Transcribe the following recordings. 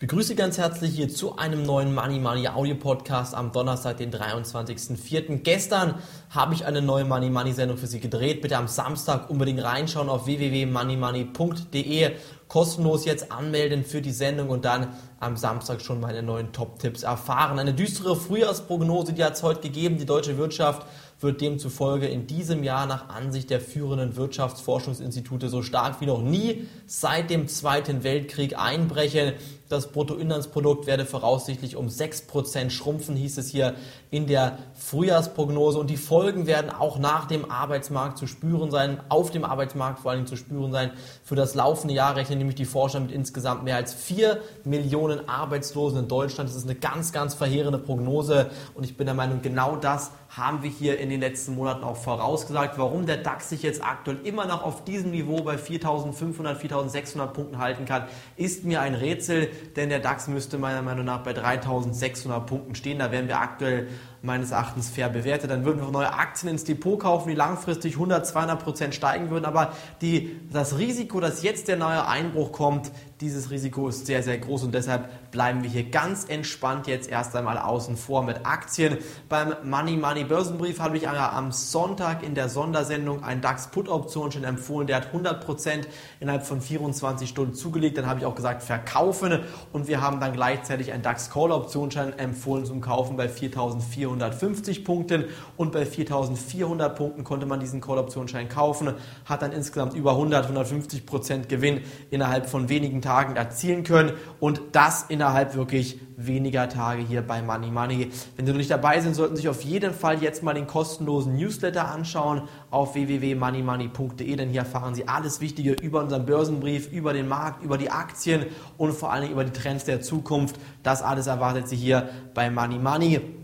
begrüße ganz herzlich hier zu einem neuen Money Money Audio Podcast am Donnerstag, den 23.04. Gestern habe ich eine neue Money Money Sendung für Sie gedreht. Bitte am Samstag unbedingt reinschauen auf www.moneymoney.de. Kostenlos jetzt anmelden für die Sendung und dann am Samstag schon meine neuen Top-Tipps erfahren. Eine düstere Frühjahrsprognose, die hat es heute gegeben. Die deutsche Wirtschaft wird demzufolge in diesem Jahr nach Ansicht der führenden Wirtschaftsforschungsinstitute so stark wie noch nie seit dem Zweiten Weltkrieg einbrechen. Das Bruttoinlandsprodukt werde voraussichtlich um 6% schrumpfen, hieß es hier in der Frühjahrsprognose. Und die Folgen werden auch nach dem Arbeitsmarkt zu spüren sein, auf dem Arbeitsmarkt vor allem zu spüren sein. Für das laufende Jahr rechnen nämlich die Forscher mit insgesamt mehr als 4 Millionen Arbeitslosen in Deutschland. Das ist eine ganz, ganz verheerende Prognose. Und ich bin der Meinung, genau das haben wir hier in den letzten Monaten auch vorausgesagt. Warum der DAX sich jetzt aktuell immer noch auf diesem Niveau bei 4.500, 4.600 Punkten halten kann, ist mir ein Rätsel denn der DAX müsste meiner Meinung nach bei 3600 Punkten stehen. Da wären wir aktuell meines Erachtens fair bewertet. Dann würden wir neue Aktien ins Depot kaufen, die langfristig 100, 200 Prozent steigen würden. Aber die, das Risiko, dass jetzt der neue Einbruch kommt, dieses Risiko ist sehr, sehr groß und deshalb bleiben wir hier ganz entspannt jetzt erst einmal außen vor mit Aktien. Beim Money Money Börsenbrief habe ich am Sonntag in der Sondersendung einen DAX Put Option schon empfohlen. Der hat 100 Prozent innerhalb von 24 Stunden zugelegt. Dann habe ich auch gesagt, verkaufen und wir haben dann gleichzeitig einen DAX Call Optionsschein empfohlen zum Kaufen bei 4400 450 Punkten und bei 4400 Punkten konnte man diesen Call-Optionsschein kaufen, hat dann insgesamt über 100, 150 Prozent Gewinn innerhalb von wenigen Tagen erzielen können und das innerhalb wirklich weniger Tage hier bei Money Money. Wenn Sie noch nicht dabei sind, sollten Sie sich auf jeden Fall jetzt mal den kostenlosen Newsletter anschauen auf www.moneymoney.de, denn hier erfahren Sie alles Wichtige über unseren Börsenbrief, über den Markt, über die Aktien und vor allem über die Trends der Zukunft. Das alles erwartet Sie hier bei Money Money.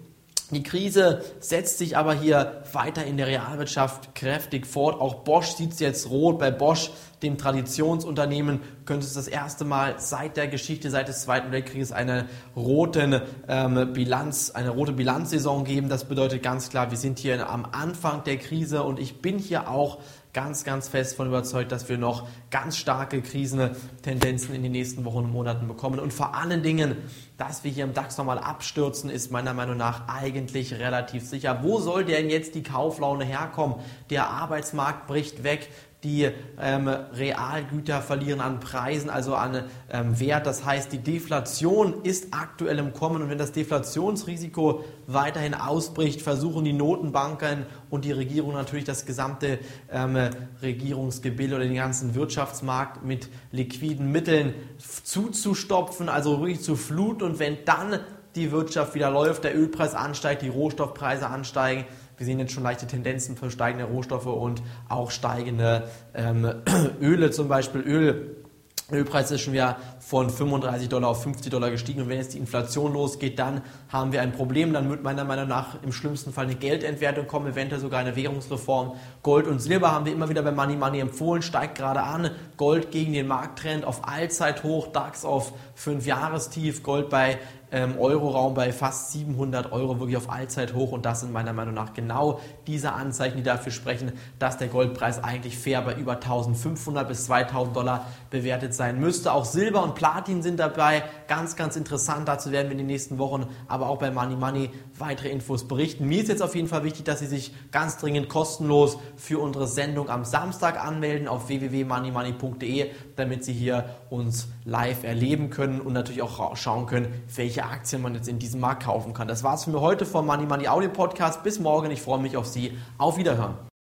Die Krise setzt sich aber hier weiter in der Realwirtschaft kräftig fort. Auch Bosch sieht es jetzt rot. Bei Bosch, dem Traditionsunternehmen, könnte es das erste Mal seit der Geschichte, seit des Zweiten Weltkrieges eine, roten, ähm, Bilanz, eine rote Bilanzsaison geben. Das bedeutet ganz klar, wir sind hier am Anfang der Krise und ich bin hier auch ganz, ganz fest von überzeugt, dass wir noch ganz starke Krisentendenzen in den nächsten Wochen und Monaten bekommen. Und vor allen Dingen, dass wir hier im DAX nochmal abstürzen, ist meiner Meinung nach eigentlich relativ sicher. Wo soll denn jetzt die Kauflaune herkommen? Der Arbeitsmarkt bricht weg die ähm, Realgüter verlieren an Preisen, also an ähm, Wert. Das heißt, die Deflation ist aktuell im Kommen und wenn das Deflationsrisiko weiterhin ausbricht, versuchen die Notenbanken und die Regierung natürlich das gesamte ähm, Regierungsgebilde oder den ganzen Wirtschaftsmarkt mit liquiden Mitteln zuzustopfen, also wirklich zu fluten und wenn dann die Wirtschaft wieder läuft, der Ölpreis ansteigt, die Rohstoffpreise ansteigen, wir sehen jetzt schon leichte Tendenzen für steigende Rohstoffe und auch steigende ähm, Öle, zum Beispiel Öl. Ölpreis ist schon wieder von 35 Dollar auf 50 Dollar gestiegen und wenn jetzt die Inflation losgeht, dann haben wir ein Problem. Dann wird meiner Meinung nach im schlimmsten Fall eine Geldentwertung kommen, eventuell sogar eine Währungsreform. Gold und Silber haben wir immer wieder bei Money Money empfohlen, steigt gerade an. Gold gegen den Markttrend auf Allzeithoch, DAX auf 5 Jahrestief, Gold bei ähm, Euroraum bei fast 700 Euro wirklich auf Allzeithoch und das sind meiner Meinung nach genau diese Anzeichen, die dafür sprechen, dass der Goldpreis eigentlich fair bei über 1500 bis 2000 Dollar bewertet sein müsste. Auch Silber und Platin sind dabei, ganz, ganz interessant. Dazu werden wir in den nächsten Wochen, aber auch bei Money Money weitere Infos berichten. Mir ist jetzt auf jeden Fall wichtig, dass Sie sich ganz dringend kostenlos für unsere Sendung am Samstag anmelden auf www.moneymoney.de, damit Sie hier uns live erleben können und natürlich auch schauen können, welche Aktien man jetzt in diesem Markt kaufen kann. Das war's für mich heute vom Money Money Audio Podcast. Bis morgen. Ich freue mich auf Sie. Auf Wiederhören.